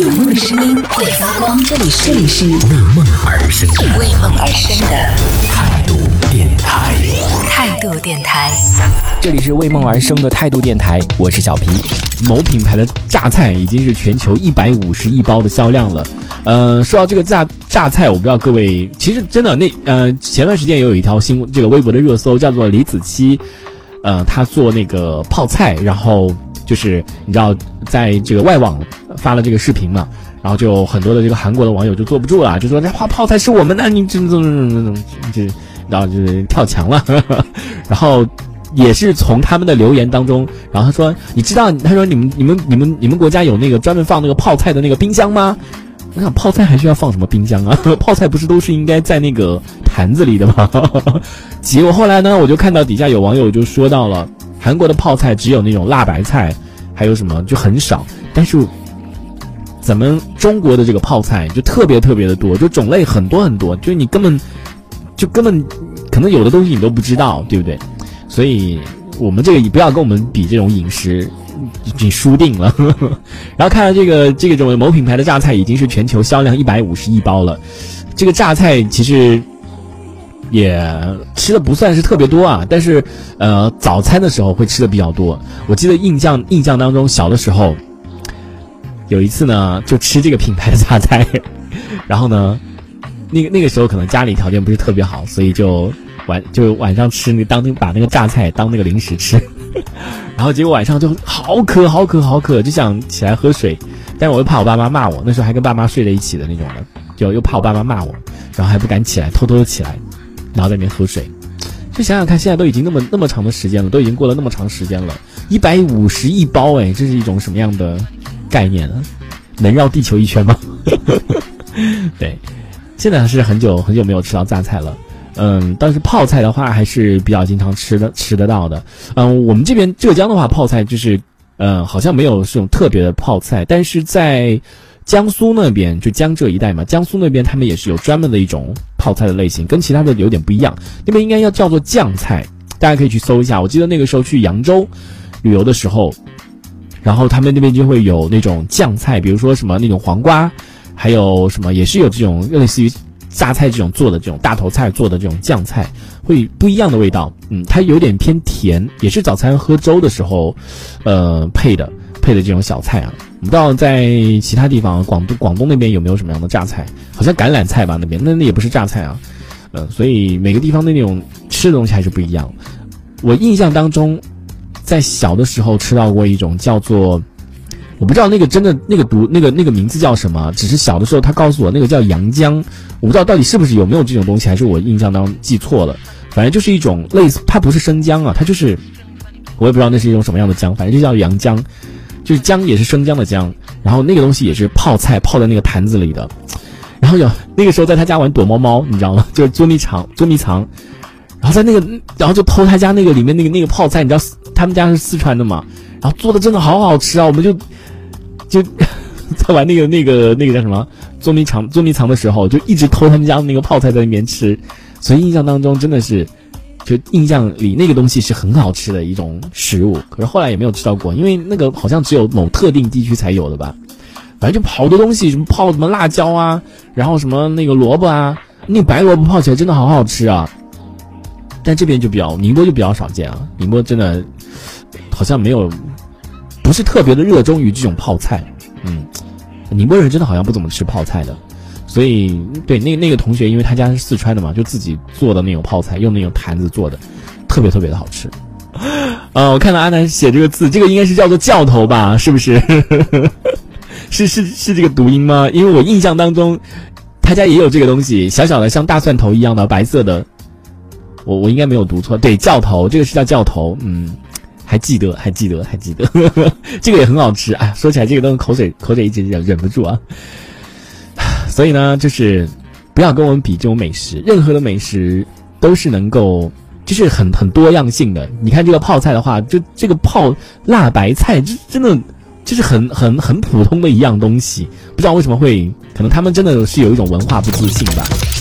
有梦的声音会发光，这里是为梦而生的为梦而生的态度电台。态度电台。这里是为梦而生的态度电台，我是小皮。某品牌的榨菜已经是全球一百五十亿包的销量了。呃，说到这个榨榨菜，我不知道各位，其实真的那呃前段时间也有一条新这个微博的热搜，叫做李子柒，呃，他做那个泡菜，然后就是你知道在这个外网发了这个视频嘛，然后就很多的这个韩国的网友就坐不住了，就说这泡泡菜是我们的，你这这这这，然后就是跳墙了，然后。也是从他们的留言当中，然后他说：“你知道，他说你们、你们、你们、你们国家有那个专门放那个泡菜的那个冰箱吗？我想泡菜还需要放什么冰箱啊？泡菜不是都是应该在那个坛子里的吗？结果后来呢，我就看到底下有网友就说到了，韩国的泡菜只有那种辣白菜，还有什么就很少，但是咱们中国的这个泡菜就特别特别的多，就种类很多很多，就你根本就根本可能有的东西你都不知道，对不对？”所以，我们这个你不要跟我们比这种饮食，你输定了。然后看到这个这个种某品牌的榨菜已经是全球销量一百五十亿包了。这个榨菜其实也吃的不算是特别多啊，但是呃早餐的时候会吃的比较多。我记得印象印象当中小的时候有一次呢，就吃这个品牌的榨菜，然后呢，那个那个时候可能家里条件不是特别好，所以就。晚就晚上吃那当那把那个榨菜当那个零食吃，然后结果晚上就好渴好渴好渴，就想起来喝水，但是我又怕我爸妈骂我，那时候还跟爸妈睡在一起的那种的，就又怕我爸妈骂我，然后还不敢起来，偷偷的起来，然后在那边喝水。就想想看，现在都已经那么那么长的时间了，都已经过了那么长时间了，一百五十一包哎，这是一种什么样的概念呢？能绕地球一圈吗？对，现在是很久很久没有吃到榨菜了。嗯，但是泡菜的话还是比较经常吃的，吃得到的。嗯，我们这边浙江的话，泡菜就是，嗯，好像没有这种特别的泡菜。但是在江苏那边，就江浙一带嘛，江苏那边他们也是有专门的一种泡菜的类型，跟其他的有点不一样。那边应该要叫做酱菜，大家可以去搜一下。我记得那个时候去扬州旅游的时候，然后他们那边就会有那种酱菜，比如说什么那种黄瓜，还有什么也是有这种类似于。榨菜这种做的这种大头菜做的这种酱菜，会不一样的味道。嗯，它有点偏甜，也是早餐喝粥的时候，呃配的配的这种小菜啊。不知道在其他地方，广东广东那边有没有什么样的榨菜？好像橄榄菜吧那边，那那也不是榨菜啊。嗯，所以每个地方的那种吃的东西还是不一样。我印象当中，在小的时候吃到过一种叫做。我不知道那个真的那个毒那个那个名字叫什么，只是小的时候他告诉我那个叫洋姜，我不知道到底是不是有没有这种东西，还是我印象当中记错了。反正就是一种类似，它不是生姜啊，它就是我也不知道那是一种什么样的姜，反正就叫洋姜，就是姜也是生姜的姜。然后那个东西也是泡菜泡在那个坛子里的。然后有那个时候在他家玩躲猫猫，你知道吗？就是捉迷藏捉迷藏，然后在那个然后就偷他家那个里面那个那个泡菜，你知道他们家是四川的嘛，然后做的真的好好吃啊，我们就。就 在玩那个那个那个叫什么捉迷藏捉迷藏的时候，就一直偷他们家的那个泡菜在那边吃，所以印象当中真的是，就印象里那个东西是很好吃的一种食物。可是后来也没有吃到过，因为那个好像只有某特定地区才有的吧。反正就好多东西，什么泡什么辣椒啊，然后什么那个萝卜啊，那白萝卜泡起来真的好好吃啊。但这边就比较宁波就比较少见啊，宁波真的好像没有。不是特别的热衷于这种泡菜，嗯，宁波人真的好像不怎么吃泡菜的，所以对那那个同学，因为他家是四川的嘛，就自己做的那种泡菜，用那种坛子做的，特别特别的好吃。啊，我看到阿南写这个字，这个应该是叫做教头吧？是不是？是是是这个读音吗？因为我印象当中，他家也有这个东西，小小的像大蒜头一样的白色的，我我应该没有读错，对，教头，这个是叫教头，嗯。还记得，还记得，还记得，这个也很好吃。哎，说起来这个东西，口水口水一直忍忍不住啊。所以呢，就是不要跟我们比这种美食，任何的美食都是能够，就是很很多样性的。你看这个泡菜的话，就这个泡辣白菜，这真的就是很很很普通的一样东西。不知道为什么会，可能他们真的是有一种文化不自信吧。